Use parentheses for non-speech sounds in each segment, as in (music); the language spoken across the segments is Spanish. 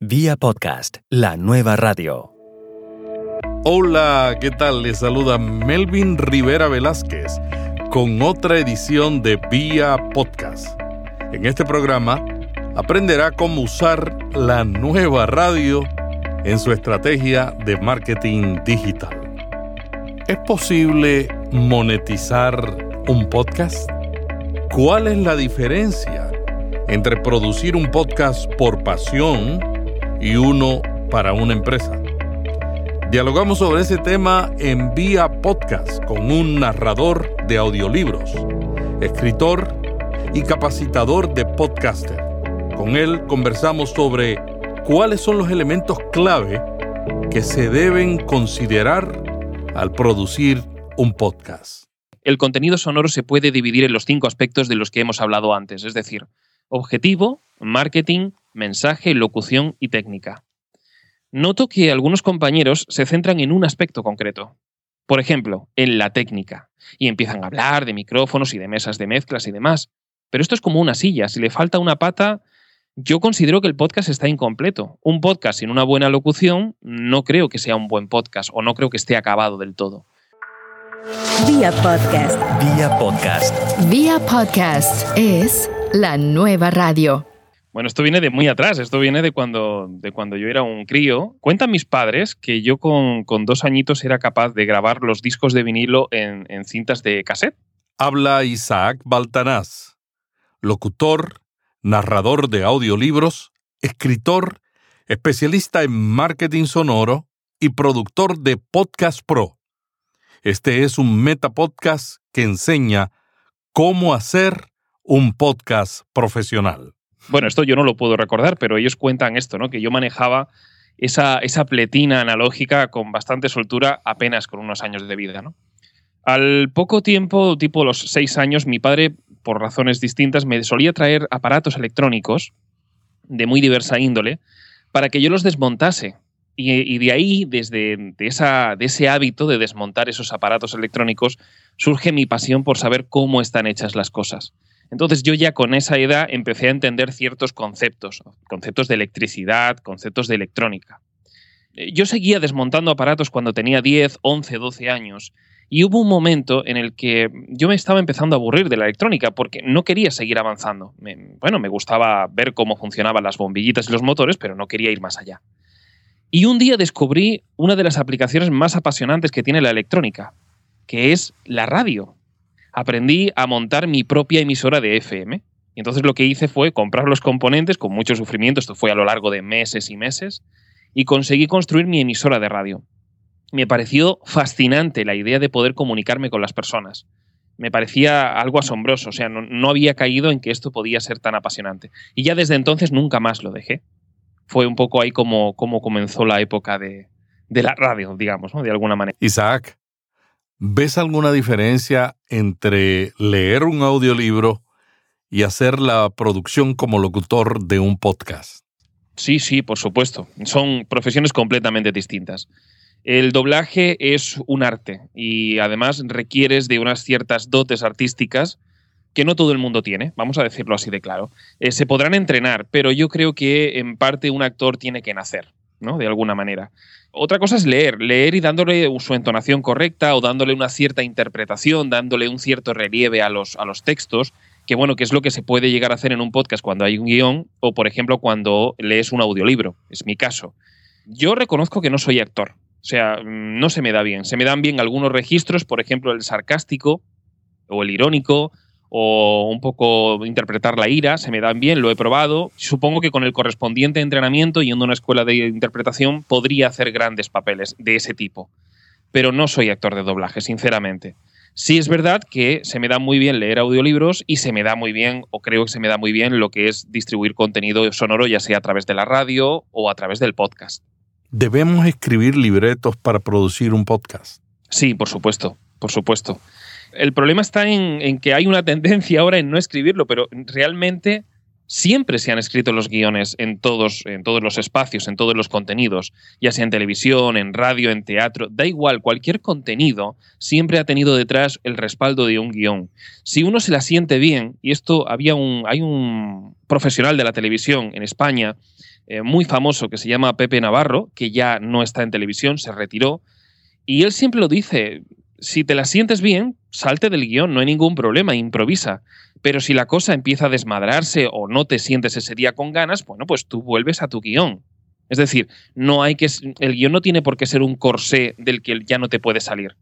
Vía podcast, la nueva radio. Hola, ¿qué tal? Les saluda Melvin Rivera Velázquez con otra edición de Vía Podcast. En este programa aprenderá cómo usar la nueva radio en su estrategia de marketing digital. ¿Es posible monetizar un podcast? ¿Cuál es la diferencia entre producir un podcast por pasión y uno para una empresa? Dialogamos sobre ese tema en Vía Podcast con un narrador de audiolibros, escritor y capacitador de podcaster. Con él conversamos sobre cuáles son los elementos clave que se deben considerar al producir un podcast. El contenido sonoro se puede dividir en los cinco aspectos de los que hemos hablado antes, es decir, objetivo, marketing, mensaje, locución y técnica. Noto que algunos compañeros se centran en un aspecto concreto. Por ejemplo, en la técnica, y empiezan a hablar de micrófonos y de mesas de mezclas y demás. Pero esto es como una silla, si le falta una pata, yo considero que el podcast está incompleto. Un podcast sin una buena locución no creo que sea un buen podcast o no creo que esté acabado del todo. Vía podcast. Vía podcast. Vía podcast es la nueva radio. Bueno, esto viene de muy atrás, esto viene de cuando, de cuando yo era un crío. Cuentan mis padres que yo con, con dos añitos era capaz de grabar los discos de vinilo en, en cintas de cassette. Habla Isaac Baltanás, locutor, narrador de audiolibros, escritor, especialista en marketing sonoro y productor de Podcast Pro. Este es un metapodcast que enseña cómo hacer un podcast profesional. Bueno, esto yo no lo puedo recordar, pero ellos cuentan esto, ¿no? Que yo manejaba esa, esa pletina analógica con bastante soltura apenas con unos años de vida, ¿no? Al poco tiempo, tipo los seis años, mi padre, por razones distintas, me solía traer aparatos electrónicos de muy diversa índole para que yo los desmontase. Y, de ahí, desde de esa, de ese hábito de desmontar esos aparatos electrónicos, surge mi pasión por saber cómo están hechas las cosas. Entonces yo ya con esa edad empecé a entender ciertos conceptos, conceptos de electricidad, conceptos de electrónica. Eh, Yo seguía desmontando aparatos cuando tenía 10, 11, 12 años y hubo un momento en el que yo me estaba empezando a aburrir de la electrónica porque no quería seguir avanzando. Bueno, me gustaba ver cómo funcionaban las bombillitas y los motores, pero no quería ir más allá. Y un día descubrí una de las aplicaciones más apasionantes que tiene la electrónica, que es la radio aprendí a montar mi propia emisora de FM. Y entonces lo que hice fue comprar los componentes con mucho sufrimiento, esto fue a lo largo de meses y meses, y conseguí construir mi emisora de radio. Me pareció fascinante la idea de poder comunicarme con las personas. Me parecía algo asombroso, o sea, no, no había caído en que esto podía ser tan apasionante. Y ya desde entonces nunca más lo dejé. Fue un poco ahí como, como comenzó la época de, de la radio, digamos, ¿no? de alguna manera. Isaac, ¿ves alguna diferencia entre leer un audiolibro y hacer la producción como locutor de un podcast? Sí, sí, por supuesto. Son profesiones completamente distintas. El doblaje es un arte y además requieres de unas ciertas dotes artísticas que no todo el mundo tiene, vamos a decirlo así de claro. Eh, se podrán entrenar, pero yo creo que en parte un actor tiene que nacer, ¿no? De alguna manera. Otra cosa es leer, leer y dándole su entonación correcta o dándole una cierta interpretación, dándole un cierto relieve a los, a los textos, que bueno, que es lo que se puede llegar a hacer en un podcast cuando hay un guion o, por ejemplo, cuando lees un audiolibro. Es mi caso. Yo reconozco que no soy actor. O sea, no se me da bien. Se me dan bien algunos registros, por ejemplo, el sarcástico o el irónico o un poco interpretar la ira, se me dan bien, lo he probado. Supongo que con el correspondiente entrenamiento, yendo a una escuela de interpretación, podría hacer grandes papeles de ese tipo. Pero no soy actor de doblaje, sinceramente. Sí es verdad que se me da muy bien leer audiolibros y se me da muy bien, o creo que se me da muy bien, lo que es distribuir contenido sonoro, ya sea a través de la radio o a través del podcast. ¿Debemos escribir libretos para producir un podcast? Sí, por supuesto, por supuesto. El problema está en, que hay una tendencia ahora en no escribirlo, pero realmente siempre se han escrito los guiones en todos, en todos los espacios, en todos los contenidos, ya sea en televisión, en radio, en teatro, da igual, cualquier contenido siempre ha tenido detrás el respaldo de un guion. Si uno se la siente bien, y esto había un, hay un profesional de la televisión en España eh, muy famoso que se llama Pepe Navarro, que ya no está en televisión, se retiró, y él siempre lo dice, si te la sientes bien, salte del guion, no hay ningún problema, improvisa. Pero si la cosa empieza a desmadrarse o no te sientes ese día con ganas, bueno, pues tú vuelves a tu guion. Es decir, no hay que el guion no tiene por qué ser un corsé del que ya no te puede salir.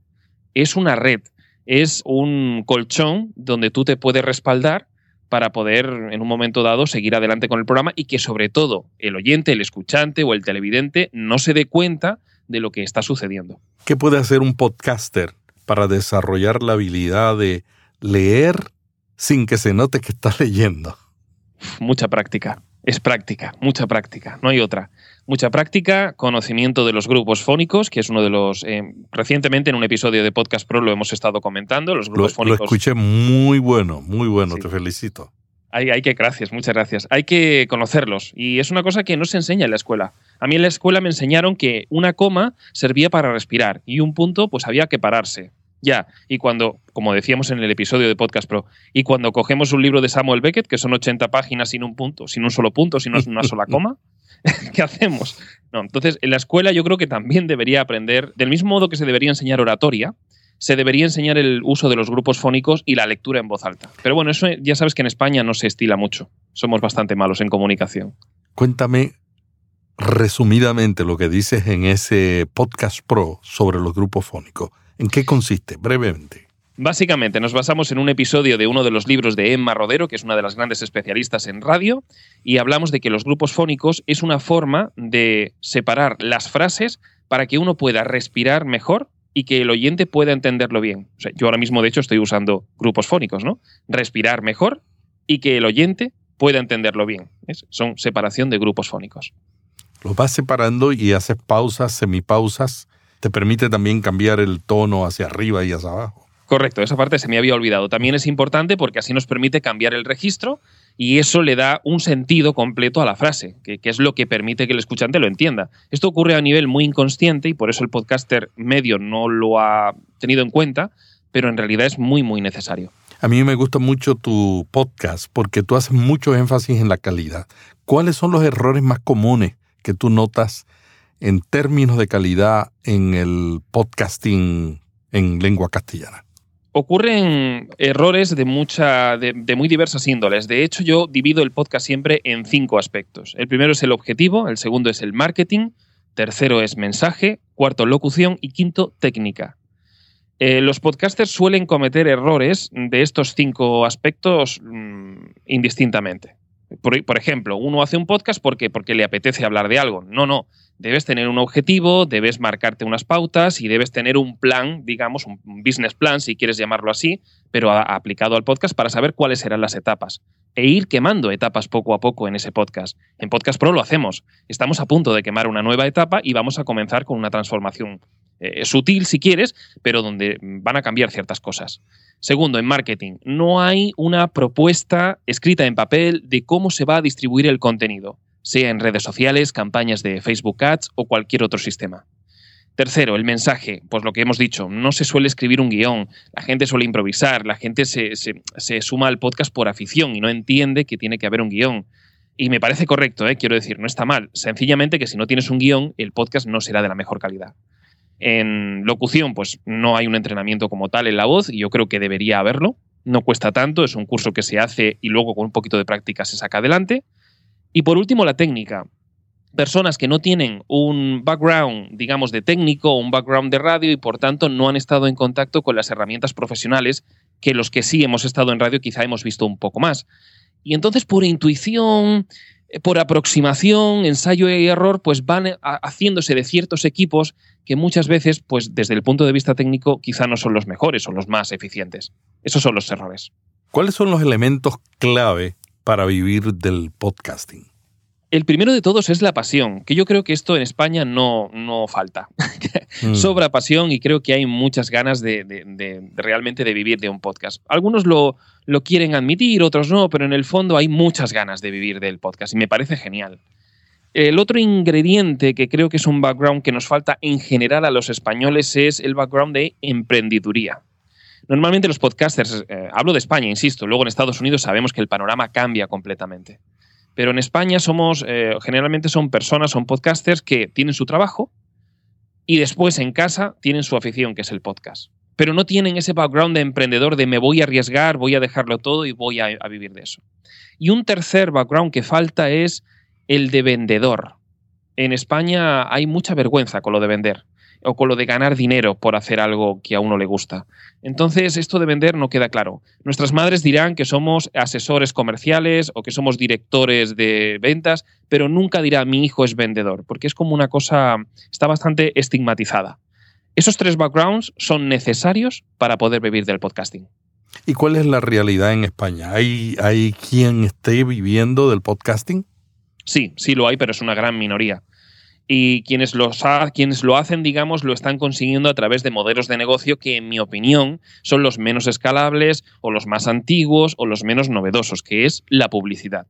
Es una red, es un colchón donde tú te puedes respaldar para poder en un momento dado seguir adelante con el programa y que sobre todo el oyente, el escuchante o el televidente no se dé cuenta de lo que está sucediendo. ¿Qué puede hacer un podcaster para desarrollar la habilidad de leer sin que se note que está (laughs) leyendo? Mucha práctica. Es práctica, mucha práctica, no hay otra. Mucha práctica, conocimiento de los grupos fónicos, que es uno de los. Eh, recientemente en un episodio de Podcast Pro lo hemos estado comentando. Los grupos fónicos. Lo escuché muy bueno, muy bueno, te felicito. Hay, que, gracias, muchas gracias. Hay que conocerlos y es una cosa que no se enseña en la escuela. A mí en la escuela me enseñaron que una coma servía para respirar y un punto pues había que pararse. Ya, y cuando, como decíamos en el episodio de Podcast Pro, y cuando cogemos un libro de Samuel Beckett, que son 80 páginas sin un punto, sin un solo punto, sin una sola coma, (laughs) ¿qué hacemos? No, entonces, en la escuela yo creo que también debería aprender, del mismo modo que se debería enseñar oratoria, se debería enseñar el uso de los grupos fónicos y la lectura en voz alta. Pero bueno, eso ya sabes que en España no se estila mucho. Somos bastante malos en comunicación. Cuéntame resumidamente lo que dices en ese podcast pro sobre los grupos fónicos. ¿En qué consiste? Brevemente. Básicamente nos basamos en un episodio de uno de los libros de Emma Rodero, que es una de las grandes especialistas en radio, y hablamos de que los grupos fónicos es una forma de separar las frases para que uno pueda respirar mejor y que el oyente pueda entenderlo bien. yo ahora mismo, de hecho, estoy usando grupos fónicos, ¿no? Respirar mejor y que el oyente pueda entenderlo bien. Son separación de grupos fónicos. Los vas separando y haces pausas, semipausas te permite también cambiar el tono hacia arriba y hacia abajo. Correcto, esa parte se me había olvidado. También es importante porque así nos permite cambiar el registro y eso le da un sentido completo a la frase, que, es lo que permite que el escuchante lo entienda. Esto ocurre a nivel muy inconsciente y por eso el podcaster medio no lo ha tenido en cuenta, pero en realidad es muy, muy necesario. A mí me gusta mucho tu podcast porque tú haces mucho énfasis en la calidad. ¿Cuáles son los errores más comunes que tú notas en términos de calidad en el podcasting en lengua castellana? Ocurren errores de, mucha, de, muy diversas índoles. De hecho, yo divido el podcast siempre en cinco aspectos. El primero es el objetivo, el segundo es el marketing, tercero es mensaje, cuarto locución y quinto técnica. Eh, los podcasters suelen cometer errores de estos cinco aspectos mm, indistintamente. Por, ejemplo, uno hace un podcast porque, porque le apetece hablar de algo. No, no. Debes tener un objetivo, debes marcarte unas pautas y debes tener un plan, digamos, un business plan, si quieres llamarlo así, pero aplicado al podcast para saber cuáles serán las etapas e ir quemando etapas poco a poco en ese podcast. En Podcast Pro lo hacemos. Estamos a punto de quemar una nueva etapa y vamos a comenzar con una transformación eh, sutil, si quieres, pero donde van a cambiar ciertas cosas. Segundo, en marketing, no hay una propuesta escrita en papel de cómo se va a distribuir el contenido, sea en redes sociales, campañas de Facebook Ads o cualquier otro sistema. Tercero, el mensaje. Pues lo que hemos dicho, no se suele escribir un guion, la gente suele improvisar, la gente se, suma al podcast por afición y no entiende que tiene que haber un guion. Y me parece correcto, ¿eh? quiero decir, no está mal. Sencillamente que si no tienes un guion, el podcast no será de la mejor calidad. En locución, pues no hay un entrenamiento como tal en la voz y yo creo que debería haberlo. No cuesta tanto, es un curso que se hace y luego con un poquito de práctica se saca adelante. Y por último, la técnica. Personas que no tienen un background, digamos, de técnico o un background de radio y por tanto no han estado en contacto con las herramientas profesionales que los que sí hemos estado en radio quizá hemos visto un poco más. Y entonces por intuición, eh, por aproximación, ensayo y error, pues van eh, haciéndose de ciertos equipos que muchas veces, pues desde el punto de vista técnico, quizá no son los mejores o los más eficientes. Esos son los errores. ¿Cuáles son los elementos clave para vivir del podcasting? El primero de todos es la pasión, que yo creo que esto en España no, no falta. Mm. (laughs) Sobra pasión y creo que hay muchas ganas de, realmente de vivir de un podcast. Algunos lo, lo quieren admitir, otros no, pero en el fondo hay muchas ganas de vivir del podcast y me parece genial. El otro ingrediente que creo que es un background que nos falta en general a los españoles es el background de emprendiduría. Normalmente los podcasters, eh, hablo de España, insisto, luego en Estados Unidos sabemos que el panorama cambia completamente. Pero en España somos, eh, generalmente son personas, son podcasters que tienen su trabajo y después en casa tienen su afición, que es el podcast. Pero no tienen ese background de emprendedor de me voy a arriesgar, voy a dejarlo todo y voy a, a vivir de eso. Y un tercer background que falta es el de vendedor. En España hay mucha vergüenza con lo de vender o con lo de ganar dinero por hacer algo que a uno le gusta. Entonces, esto de vender no queda claro. Nuestras madres dirán que somos asesores comerciales o que somos directores de ventas, pero nunca dirá mi hijo es vendedor, porque es como una cosa, está bastante estigmatizada. Esos tres backgrounds son necesarios para poder vivir del podcasting. ¿Y cuál es la realidad en España? ¿Hay, hay quien esté viviendo del podcasting? Sí, sí lo hay, pero es una gran minoría y quienes, los quienes lo hacen, digamos, lo están consiguiendo a través de modelos de negocio que, en mi opinión, son los menos escalables o los más antiguos o los menos novedosos, que es la publicidad.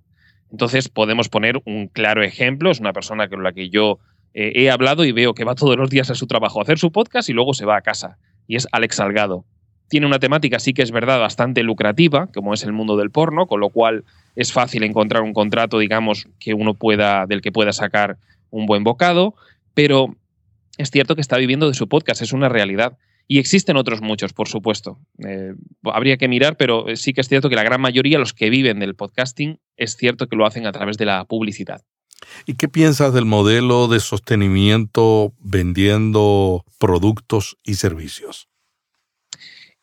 Entonces podemos poner un claro ejemplo, es una persona con la que yo eh, he hablado y veo que va todos los días a su trabajo a hacer su podcast y luego se va a casa, y es Alex Salgado. Tiene una temática, sí que es verdad, bastante lucrativa, como es el mundo del porno, con lo cual es fácil encontrar un contrato, digamos, que uno pueda, del que pueda sacar un buen bocado, pero es cierto que está viviendo de su podcast, es una realidad. Y existen otros muchos, por supuesto. Eh, habría que mirar, pero sí que es cierto que la gran mayoría, los que viven del podcasting, es cierto que lo hacen a través de la publicidad. ¿Y qué piensas del modelo de sostenimiento vendiendo productos y servicios?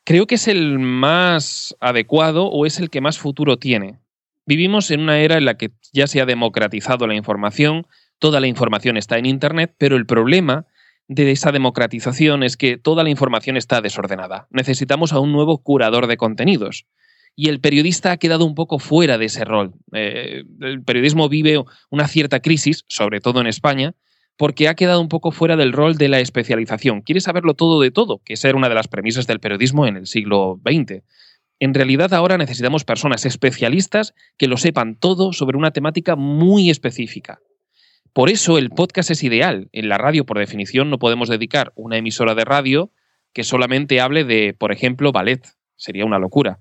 Creo que es el más adecuado o es el que más futuro tiene. Vivimos en una era en la que ya se ha democratizado la información, toda la información está en Internet, pero el problema de esa democratización es que toda la información está desordenada. Necesitamos a un nuevo curador de contenidos. Y el periodista ha quedado un poco fuera de ese rol. Eh, el periodismo vive una cierta crisis, sobre todo en España, porque ha quedado un poco fuera del rol de la especialización. Quiere saberlo todo de todo, que esa era una de las premisas del periodismo en el siglo XX. En realidad ahora necesitamos personas especialistas que lo sepan todo sobre una temática muy específica. Por eso el podcast es ideal. En la radio, por definición, no podemos dedicar una emisora de radio que solamente hable de, por ejemplo, ballet. Sería una locura.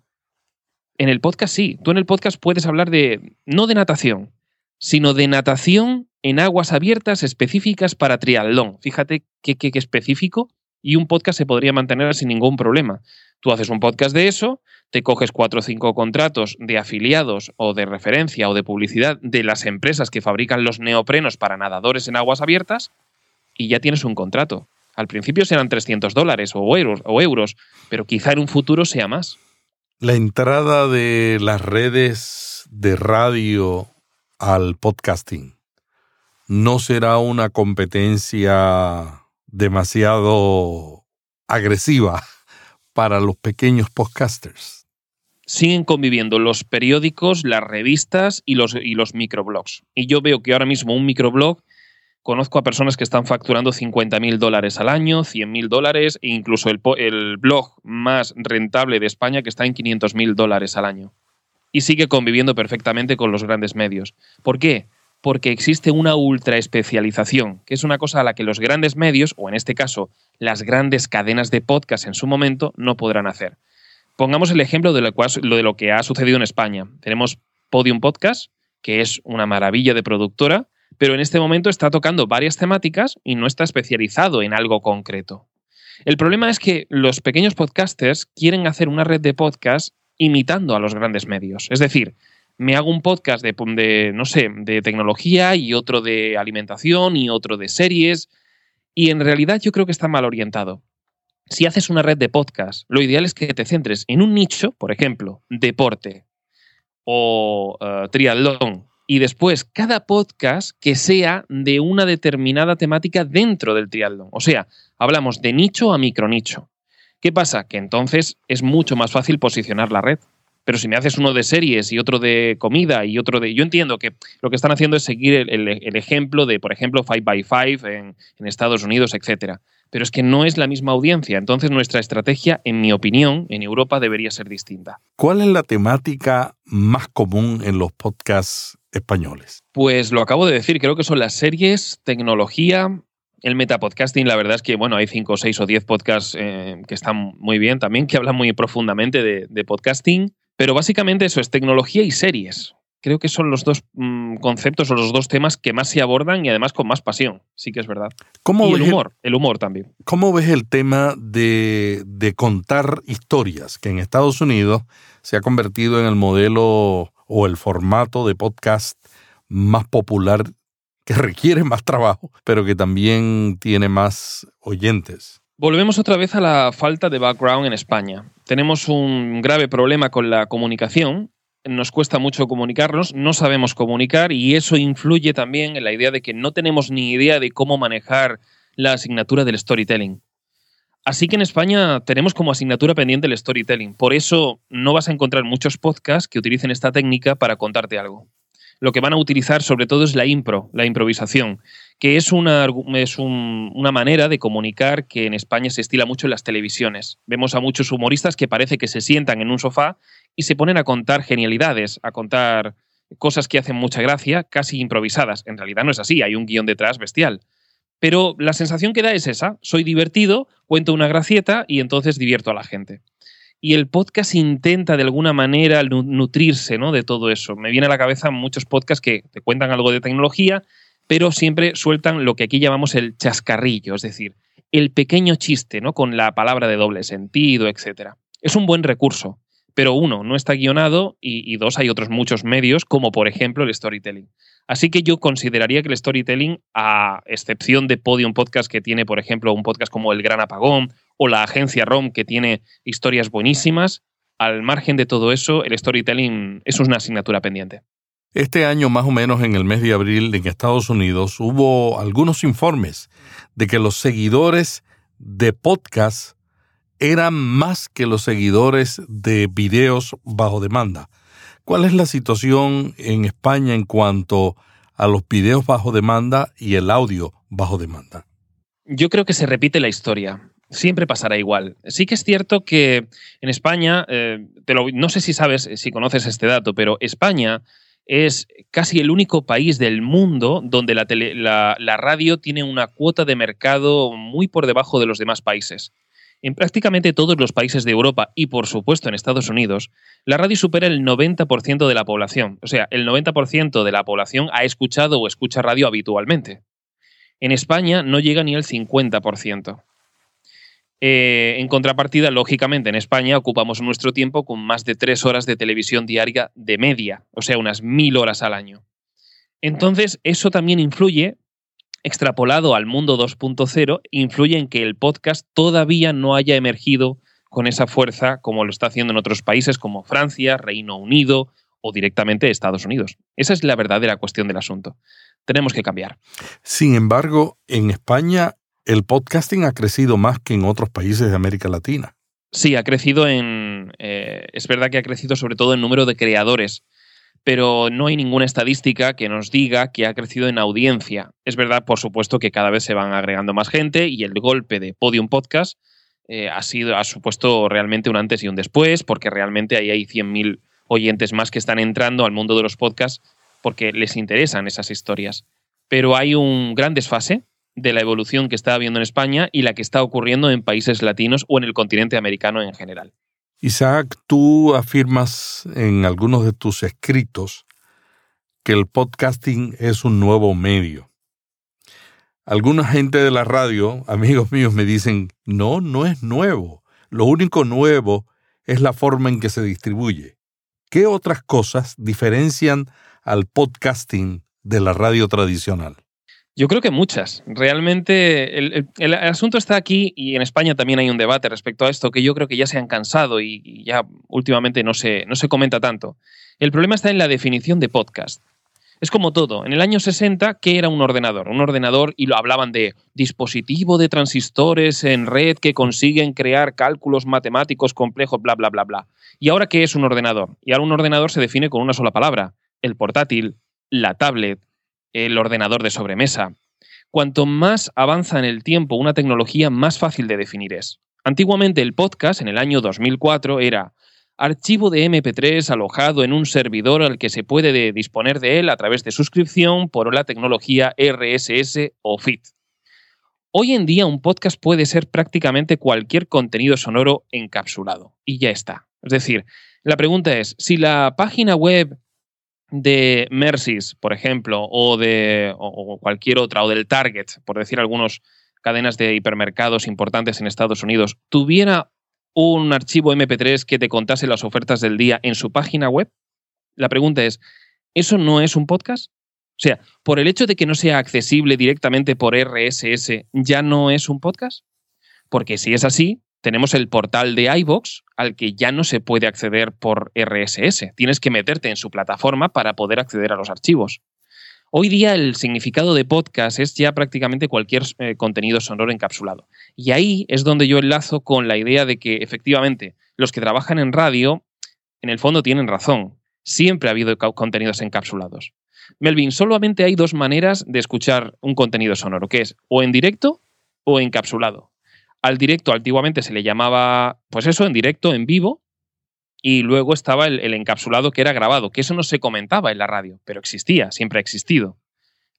En el podcast sí. Tú en el podcast puedes hablar de, no de natación, sino de natación en aguas abiertas específicas para triatlón. Fíjate qué, qué específico. Y un podcast se podría mantener sin ningún problema. Tú haces un podcast de eso, te coges cuatro o cinco contratos de afiliados o de referencia o de publicidad de las empresas que fabrican los neoprenos para nadadores en aguas abiertas y ya tienes un contrato. Al principio serán 300 dólares o euros, o euros, pero quizá en un futuro sea más. La entrada de las redes de radio al podcasting no será una competencia demasiado agresiva para los pequeños podcasters siguen conviviendo los periódicos, las revistas y los, microblogs. Y yo veo que ahora mismo un microblog, conozco a personas que están facturando 50 mil dólares al año, 100 mil dólares, e incluso el, el, blog más rentable de España que está en 500 mil dólares al año. Y sigue conviviendo perfectamente con los grandes medios. ¿Por qué? Porque existe una ultra especialización, que es una cosa a la que los grandes medios, o en este caso las grandes cadenas de podcast en su momento, no podrán hacer. Pongamos el ejemplo de lo, que ha sucedido en España. Tenemos Podium Podcast, que es una maravilla de productora, pero en este momento está tocando varias temáticas y no está especializado en algo concreto. El problema es que los pequeños podcasters quieren hacer una red de podcast imitando a los grandes medios. Es decir, me hago un podcast de, de, no sé, de tecnología y otro de alimentación y otro de series. Y en realidad yo creo que está mal orientado si haces una red de podcast, lo ideal es que te centres en un nicho, por ejemplo, deporte o uh, triatlón, y después cada podcast que sea de una determinada temática dentro del triatlón. O sea, hablamos de nicho a micronicho. ¿Qué pasa? Que entonces es mucho más fácil posicionar la red. Pero si me haces uno de series y otro de comida y otro de... Yo entiendo que lo que están haciendo es seguir el, ejemplo de, por ejemplo, 5x5 en, en Estados Unidos, etcétera pero es que no es la misma audiencia. Entonces nuestra estrategia, en mi opinión, en Europa debería ser distinta. ¿Cuál es la temática más común en los podcasts españoles? Pues lo acabo de decir, creo que son las series, tecnología, el metapodcasting, la verdad es que, bueno, hay cinco, seis o diez podcasts eh, que están muy bien también, que hablan muy profundamente de, de podcasting, pero básicamente eso es tecnología y series. creo que son los dos mm, conceptos o los dos temas que más se abordan y además con más pasión, sí que es verdad. ¿Cómo y el humor, el, humor también. ¿Cómo ves el tema de, de contar historias, que en Estados Unidos se ha convertido en el modelo o el formato de podcast más popular que (laughs) requiere más trabajo, pero que también tiene más oyentes? Volvemos otra vez a la falta de background en España. Tenemos un grave problema con la comunicación nos cuesta mucho comunicarnos, no sabemos comunicar y eso influye también en la idea de que no tenemos ni idea de cómo manejar la asignatura del storytelling. Así que en España tenemos como asignatura pendiente el storytelling. Por eso no vas a encontrar muchos podcasts que utilicen esta técnica para contarte algo. Lo que van a utilizar sobre todo es la impro, la improvisación, que es una, es una manera de comunicar que en España se estila mucho en las televisiones. Vemos a muchos humoristas que parece que se sientan en un sofá y se ponen a contar genialidades, a contar cosas que hacen mucha gracia, casi improvisadas. En realidad no es así, hay un guion detrás bestial. Pero la sensación que da es esa, soy divertido, cuento una gracieta y entonces divierto a la gente. Y el podcast intenta de alguna manera nutrirse ¿no? de todo eso. Me viene a la cabeza muchos podcasts que te cuentan algo de tecnología, pero siempre sueltan lo que aquí llamamos el chascarrillo, es decir, el pequeño chiste, ¿no? Con la palabra de doble sentido, etc. Es un buen recurso pero uno, no está guionado y, dos, hay otros muchos medios, como por ejemplo el storytelling. Así que yo consideraría que el storytelling, a excepción de Podium Podcast, que tiene, por ejemplo, un podcast como El Gran Apagón, o la agencia ROM, que tiene historias buenísimas, al margen de todo eso, el storytelling es una asignatura pendiente. Este año, más o menos en el mes de abril, en Estados Unidos, hubo algunos informes de que los seguidores de podcast eran más que los seguidores de videos bajo demanda. ¿Cuál es la situación en España en cuanto a los videos bajo demanda y el audio bajo demanda? Yo creo que se repite la historia. Siempre pasará igual. Sí que es cierto que en España, eh, no sé si sabes, si conoces este dato, pero España es casi el único país del mundo donde la radio tiene una cuota de mercado muy por debajo de los demás países. En prácticamente todos los países de Europa y por supuesto en Estados Unidos, la radio supera el 90% de la población. O sea, el 90% de la población ha escuchado o escucha radio habitualmente. En España no llega ni el 50%. Eh, en contrapartida, lógicamente, en España ocupamos nuestro tiempo con más de tres horas de televisión diaria de media, o sea, unas mil horas al año. Entonces, eso también influye extrapolado al mundo 2.0, influye en que el podcast todavía no haya emergido con esa fuerza como lo está haciendo en otros países como Francia, Reino Unido o directamente Estados Unidos. Esa es la verdadera cuestión del asunto. Tenemos que cambiar. Sin embargo, en España el podcasting ha crecido más que en otros países de América Latina. Sí, ha crecido en... Eh, es verdad que ha crecido sobre todo en número de creadores pero no hay ninguna estadística que nos diga que ha crecido en audiencia. Es verdad, por supuesto, que cada vez se van agregando más gente y el golpe de Podium Podcast eh, ha, sido, ha supuesto realmente un antes y un después, porque realmente ahí hay 100.000 oyentes más que están entrando al mundo de los podcasts porque les interesan esas historias. Pero hay un gran desfase de la evolución que está habiendo en España y la que está ocurriendo en países latinos o en el continente americano en general. Isaac, tú afirmas en algunos de tus escritos que el podcasting es un nuevo medio. Alguna gente de la radio, amigos míos, me dicen, no, no es nuevo. Lo único nuevo es la forma en que se distribuye. ¿Qué otras cosas diferencian al podcasting de la radio tradicional? Yo creo que muchas. Realmente el, asunto está aquí y en España también hay un debate respecto a esto que yo creo que ya se han cansado y, ya últimamente no se, no se comenta tanto. El problema está en la definición de podcast. Es como todo. En el año 60, ¿qué era un ordenador? Un ordenador, y lo hablaban de dispositivo de transistores en red que consiguen crear cálculos matemáticos complejos, bla, bla, bla, bla. ¿Y ahora qué es un ordenador? Y ahora un ordenador se define con una sola palabra. El portátil, la tablet, el ordenador de sobremesa. Cuanto más avanza en el tiempo una tecnología, más fácil de definir es. Antiguamente el podcast, en el año 2004, era archivo de MP3 alojado en un servidor al que se puede disponer de él a través de suscripción por la tecnología RSS o FIT. Hoy en día un podcast puede ser prácticamente cualquier contenido sonoro encapsulado y ya está. Es decir, la pregunta es, si la página web de Mercy's, por ejemplo, o de o cualquier otra, o del Target, por decir algunas cadenas de hipermercados importantes en Estados Unidos, tuviera un archivo MP3 que te contase las ofertas del día en su página web? La pregunta es, ¿eso no es un podcast? O sea, por el hecho de que no sea accesible directamente por RSS, ¿ya no es un podcast? Porque si es así, tenemos el portal de iVox al que ya no se puede acceder por RSS. Tienes que meterte en su plataforma para poder acceder a los archivos. Hoy día el significado de podcast es ya prácticamente cualquier eh, contenido sonoro encapsulado. Y ahí es donde yo enlazo con la idea de que efectivamente los que trabajan en radio, en el fondo tienen razón. Siempre ha habido contenidos encapsulados. Melvin, solamente hay dos maneras de escuchar un contenido sonoro, que es o en directo o encapsulado. Al directo antiguamente se le llamaba, pues eso, en directo, en vivo, y luego estaba el, encapsulado que era grabado, que eso no se comentaba en la radio, pero existía, siempre ha existido.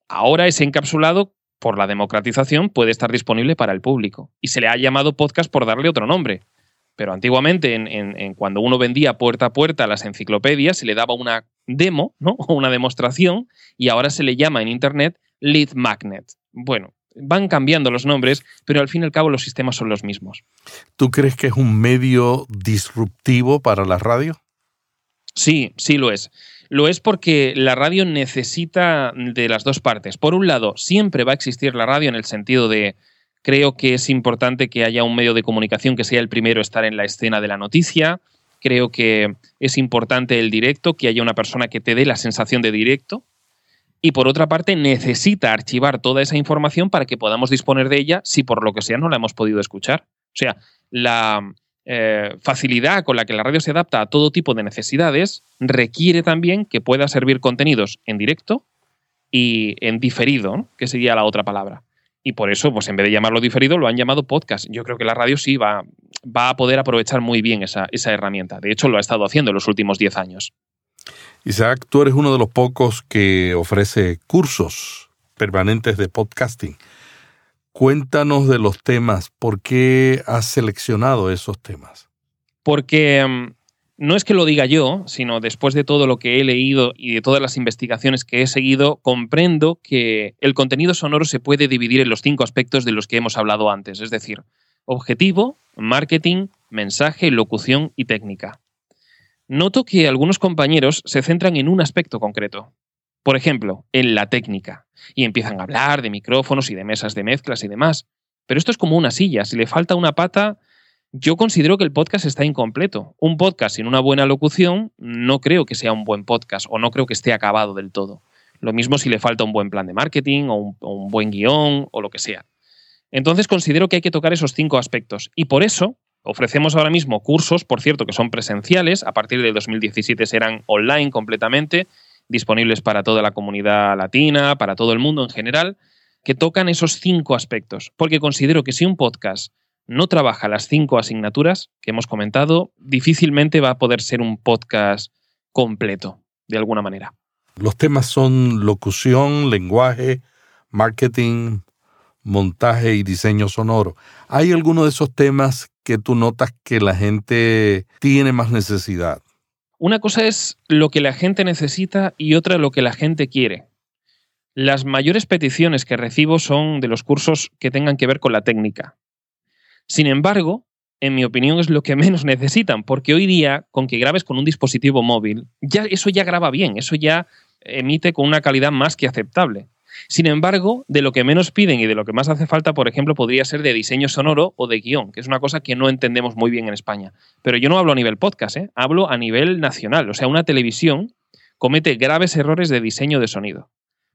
Ahora ese encapsulado, por la democratización, puede estar disponible para el público. Y se le ha llamado podcast por darle otro nombre. Pero antiguamente, en, cuando uno vendía puerta a puerta las enciclopedias, se le daba una demo, ¿no? (laughs) Una demostración, y ahora se le llama en Internet lead magnet. Bueno, van cambiando los nombres, pero al fin y al cabo los sistemas son los mismos. ¿Tú crees que es un medio disruptivo para la radio? Sí, sí lo es. Lo es porque la radio necesita de las dos partes. Por un lado, siempre va a existir la radio en el sentido de creo que es importante que haya un medio de comunicación que sea el primero a estar en la escena de la noticia. Creo que es importante el directo, que haya una persona que te dé la sensación de directo y por otra parte necesita archivar toda esa información para que podamos disponer de ella si por lo que sea no la hemos podido escuchar. O sea, la eh, facilidad con la que la radio se adapta a todo tipo de necesidades requiere también que pueda servir contenidos en directo y en diferido, que sería la otra palabra. Y por eso, pues en vez de llamarlo diferido, lo han llamado podcast. Yo creo que la radio sí va, va a poder aprovechar muy bien esa, esa herramienta. De hecho, lo ha estado haciendo en los últimos 10 años. Isaac, tú eres uno de los pocos que ofrece cursos permanentes de podcasting. Cuéntanos de los temas, ¿por qué has seleccionado esos temas? Porque mm, no es que lo diga yo, sino después de todo lo que he leído y de todas las investigaciones que he seguido, comprendo que el contenido sonoro se puede dividir en los cinco aspectos de los que hemos hablado antes, es decir, objetivo, marketing, mensaje, locución y técnica noto que algunos compañeros se centran en un aspecto concreto. Por ejemplo, en la técnica. Y empiezan a hablar de micrófonos y de mesas de mezclas y demás. Pero esto es como una silla. Si le falta una pata, yo considero que el podcast está incompleto. Un podcast sin una buena locución no creo que sea un buen podcast o no creo que esté acabado del todo. Lo mismo si le falta un buen plan de marketing o un, buen guion o lo que sea. Entonces considero que hay que tocar esos cinco aspectos. Y por eso Ofrecemos ahora mismo cursos, por cierto, que son presenciales, a partir de 2017 serán online completamente, disponibles para toda la comunidad latina, para todo el mundo en general, que tocan esos cinco aspectos, porque considero que si un podcast no trabaja las cinco asignaturas que hemos comentado, difícilmente va a poder ser un podcast completo, de alguna manera. Los temas son locución, lenguaje, marketing, montaje y diseño sonoro. ¿Hay alguno de esos temas que tú notas que la gente tiene más necesidad? Una cosa es lo que la gente necesita y otra lo que la gente quiere. Las mayores peticiones que recibo son de los cursos que tengan que ver con la técnica. Sin embargo, en mi opinión es lo que menos (laughs) necesitan, porque hoy día, con que grabes con un dispositivo móvil, ya eso ya graba bien, eso ya emite con una calidad más que aceptable. Sin embargo, de lo que menos piden y de lo que más hace falta, por ejemplo, podría ser de diseño sonoro o de guion, que es una cosa que no entendemos muy bien en España. Pero yo no hablo a nivel podcast, ¿eh? hablo a nivel nacional. O sea, una televisión comete graves errores de diseño de sonido.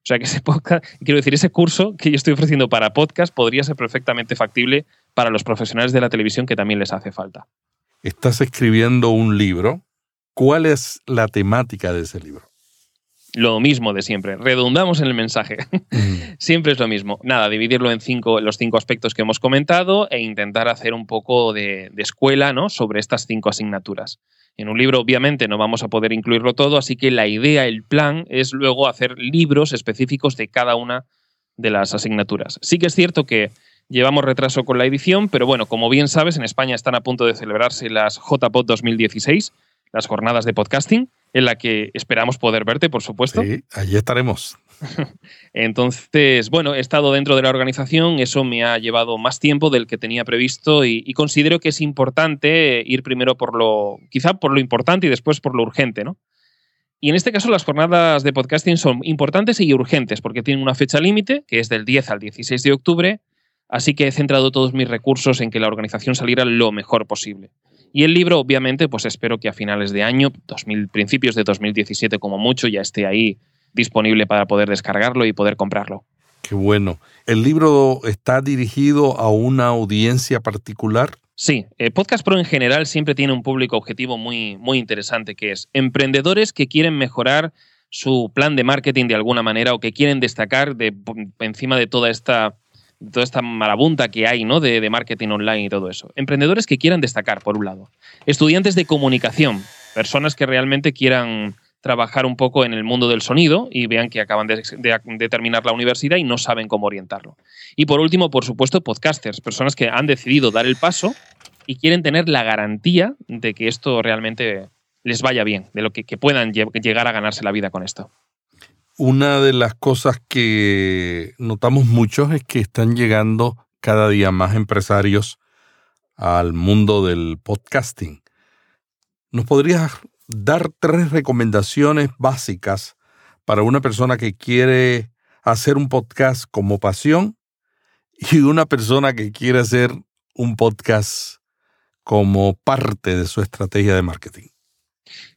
O sea, que ese podcast, quiero decir, ese curso que yo estoy ofreciendo para podcast podría ser perfectamente factible para los profesionales de la televisión que también les hace falta. Estás escribiendo un libro. ¿Cuál es la temática de ese libro? Lo mismo de siempre. Redundamos en el mensaje. Mm. (laughs) siempre es lo mismo. Nada, dividirlo en cinco, los cinco aspectos que hemos comentado e intentar hacer un poco de, escuela ¿no? sobre estas cinco asignaturas. En un libro, obviamente, no vamos a poder incluirlo todo, así que la idea, el plan, es luego hacer libros específicos de cada una de las asignaturas. Sí que es cierto que llevamos retraso con la edición, pero bueno, como bien sabes, en España están a punto de celebrarse las JPOT 2016 las jornadas de podcasting, en la que esperamos poder verte, por supuesto. Sí, allí estaremos. (laughs) Entonces, bueno, he estado dentro de la organización, eso me ha llevado más tiempo del que tenía previsto y, y, considero que es importante ir primero por lo, quizá por lo importante y después por lo urgente, ¿no? Y en este caso las jornadas de podcasting son importantes y urgentes porque tienen una fecha límite, que es del 10 al 16 de octubre, así que he centrado todos mis recursos en que la organización saliera lo mejor posible. Y el libro, obviamente, pues espero que a finales de año, 2000, principios de 2017 como mucho, ya esté ahí disponible para poder descargarlo y poder comprarlo. Qué bueno. ¿El libro está dirigido a una audiencia particular? Sí, eh, Podcast Pro en general siempre tiene un público objetivo muy, muy interesante, que es emprendedores que quieren mejorar su plan de marketing de alguna manera o que quieren destacar de, encima de toda esta, toda esta marabunta que hay ¿no? de, de marketing online y todo eso. Emprendedores que quieran destacar, por un lado. Estudiantes de comunicación, personas que realmente quieran trabajar un poco en el mundo del sonido y vean que acaban de, de, terminar la universidad y no saben cómo orientarlo. Y por último, por supuesto, podcasters, personas que han decidido dar el paso y quieren tener la garantía de que esto realmente les vaya bien, de lo que puedan llegar a ganarse la vida con esto. Una de las cosas que notamos muchos es que están llegando cada día más empresarios al mundo del podcasting. ¿Nos podrías dar tres recomendaciones básicas para una persona que quiere hacer un podcast como pasión y una persona que quiere hacer un podcast como parte de su estrategia de marketing?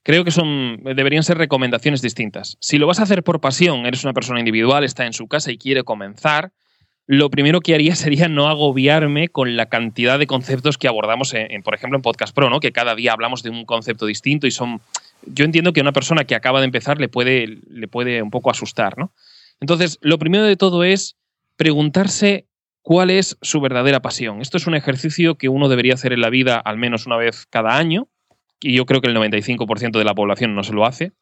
Creo que son deberían ser recomendaciones distintas. Si lo vas a hacer por pasión, eres una persona individual, está en su casa y quiere comenzar, lo primero que haría (laughs) sería no agobiarme con la cantidad de conceptos que abordamos, por ejemplo, en Podcast Pro, ¿no? que cada día hablamos de un concepto distinto y son... Yo entiendo que a una persona que acaba de empezar le puede, le puede un poco asustar. ¿no? Entonces, lo primero de todo es preguntarse cuál es su verdadera pasión. Esto es un ejercicio que uno debería hacer en la vida al menos una vez cada año, y yo creo que el 95% de la población no se lo hace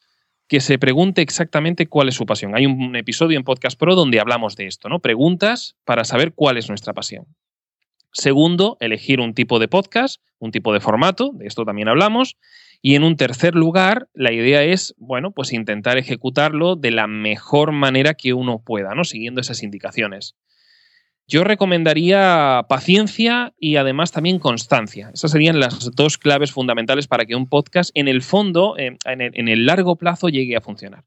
que se pregunte exactamente cuál es su pasión. Hay un episodio en Podcast Pro donde hablamos de esto, ¿no? Preguntas para saber cuál es nuestra pasión. Segundo, elegir un tipo de podcast, un tipo de formato, de esto también hablamos. Y en un tercer lugar, la idea es, bueno, pues intentar ejecutarlo de la mejor manera que uno pueda, ¿no? Siguiendo esas indicaciones. Yo recomendaría paciencia y además también constancia. Esas serían las dos claves fundamentales para que un podcast en el fondo, en, el, largo plazo, llegue a funcionar.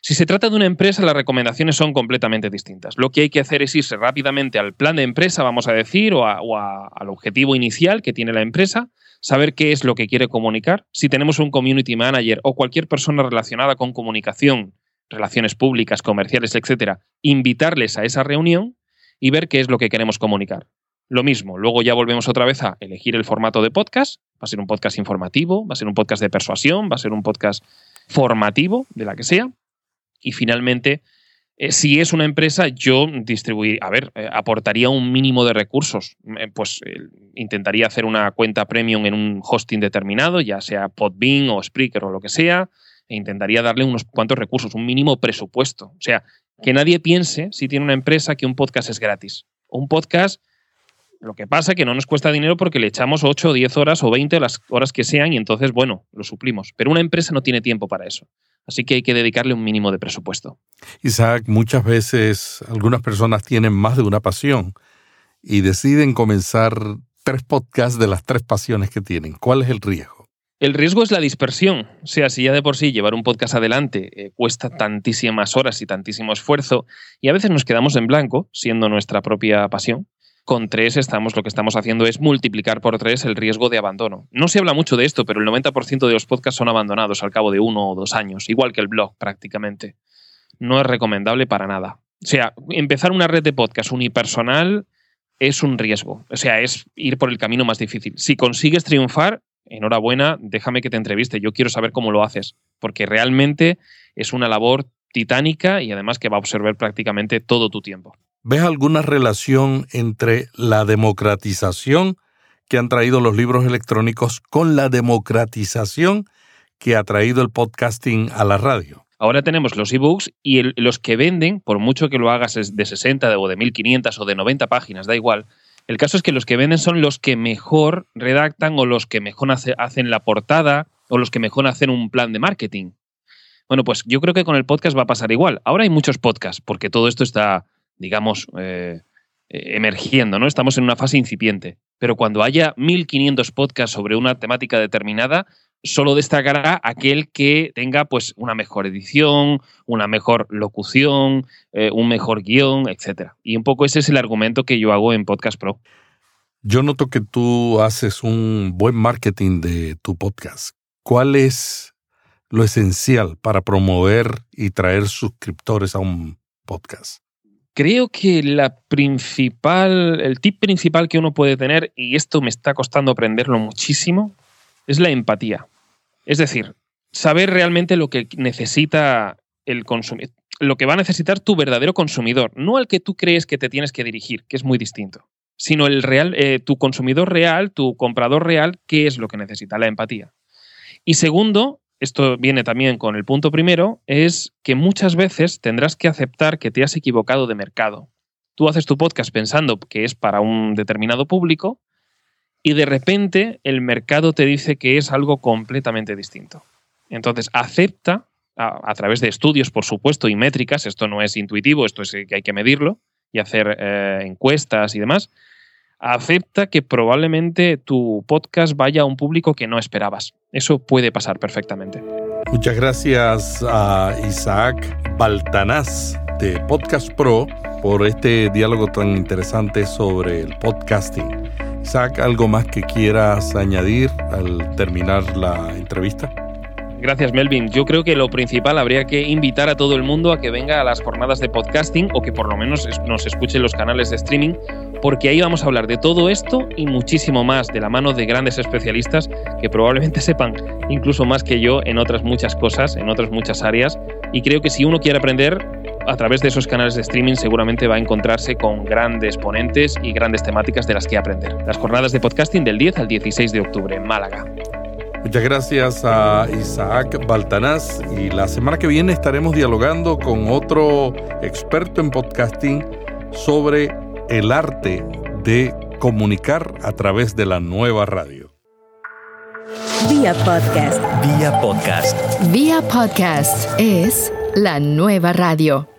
Si se trata de una empresa, las recomendaciones son completamente distintas. Lo que hay que hacer es irse rápidamente al plan de empresa, vamos a decir, o, o a, al objetivo inicial que tiene la empresa, saber qué es lo que quiere comunicar. Si tenemos un community manager o cualquier persona relacionada con comunicación, relaciones públicas, comerciales, etcétera, invitarles a esa reunión y ver qué es lo que queremos comunicar. Lo mismo, luego ya volvemos otra vez a elegir el formato de podcast. Va a ser un podcast informativo, va a ser un podcast de persuasión, va a ser un podcast formativo, de la que sea. Y finalmente, eh, si es una empresa, yo distribuir, a ver, eh, aportaría un mínimo de recursos. Eh, pues intentaría hacer una cuenta premium en un hosting determinado, ya sea Podbean o Spreaker o lo que sea, e intentaría darle unos cuantos recursos, un mínimo presupuesto. O sea, que nadie piense, si tiene una empresa, que un podcast es gratis. Un podcast, lo que pasa es que no nos cuesta dinero porque le echamos 8 o 10 horas o 20 las horas que sean y entonces, bueno, lo suplimos. Pero una empresa no tiene tiempo para eso. Así que hay que dedicarle un mínimo de presupuesto. Isaac, muchas veces algunas personas tienen más de una pasión y deciden comenzar tres podcasts de las tres pasiones que tienen. ¿Cuál es el riesgo? El riesgo es la dispersión. O sea, si ya de por sí llevar un podcast adelante eh, cuesta tantísimas horas y tantísimo esfuerzo, y a veces nos quedamos en blanco, siendo nuestra propia pasión, con tres estamos, lo que estamos haciendo es multiplicar por tres el riesgo de abandono. No se habla mucho de esto, pero el 90% de los podcasts son abandonados al cabo de uno o dos años, igual que el blog prácticamente. No es recomendable para nada. O sea, empezar una red de podcast unipersonal es un riesgo. O sea, es ir por el camino más difícil. Si consigues triunfar, enhorabuena, déjame que te entreviste, yo quiero saber cómo lo haces, porque realmente es una labor titánica y además que va a absorber prácticamente todo tu tiempo. ¿Ves alguna relación entre la democratización que han traído los libros electrónicos con la democratización que ha traído el podcasting a la radio? Ahora tenemos los ebooks y el, los que venden, por mucho que lo hagas de 60 o de 1500 o de 90 páginas, da igual, el caso es que los que venden son los que mejor redactan o los que mejor hace, hacen la portada o los que mejor hacen un plan de marketing. Bueno, pues yo creo que con el podcast va a pasar igual. Ahora hay muchos podcasts, porque todo esto está, digamos, eh, eh, emergiendo, ¿no? Estamos en una fase incipiente. Pero cuando haya 1500 podcasts sobre una temática determinada, solo destacará aquel que tenga pues una mejor edición, una mejor locución, eh, un mejor guion, etc. Y un poco ese es el argumento que yo hago en Podcast Pro. Yo noto que tú haces un buen marketing de tu podcast. ¿Cuál es lo esencial para promover y traer suscriptores a un podcast? Creo que la principal, el tip principal que uno puede tener, y esto me está costando aprenderlo muchísimo, es la empatía. Es decir, saber realmente lo que necesita el consumidor, lo que va a necesitar tu verdadero consumidor, no al que tú crees que te tienes que dirigir, que es muy distinto, sino el real, eh, tu consumidor real, tu comprador real, qué es lo que necesita, la empatía. Y segundo, esto viene también con el punto primero, es que muchas veces tendrás que aceptar que te has equivocado de mercado. Tú haces tu podcast pensando que es para un determinado público y de repente el mercado te dice que es algo completamente distinto. Entonces, acepta, a, través de estudios, por supuesto, y métricas, esto no es intuitivo, esto es que hay que medirlo y hacer eh, encuestas y demás, acepta que probablemente tu podcast vaya a un público que no esperabas. Eso puede pasar perfectamente. Muchas gracias a Isaac Baltanás de Podcast Pro por este diálogo tan interesante sobre el podcasting. Isaac, ¿algo más que quieras añadir al terminar la entrevista? Gracias, Melvin. Yo creo que lo principal habría que invitar a todo el mundo a que venga a las jornadas de podcasting o que por lo menos nos escuche en los canales de streaming, porque ahí vamos a hablar de todo esto y muchísimo más de la mano de grandes especialistas que probablemente (laughs) sepan incluso más que yo en otras muchas cosas, en otras muchas áreas. Y creo que si uno quiere aprender, a través de esos canales de streaming seguramente va a encontrarse con grandes ponentes y grandes temáticas de las que aprender. Las jornadas de podcasting del 10 al 16 de octubre en Málaga. Muchas gracias a Isaac Baltanás y la semana que viene estaremos dialogando con otro experto en podcasting sobre el arte de comunicar a través de la nueva radio. Vía podcast. Vía podcast. Vía podcast es la nueva radio.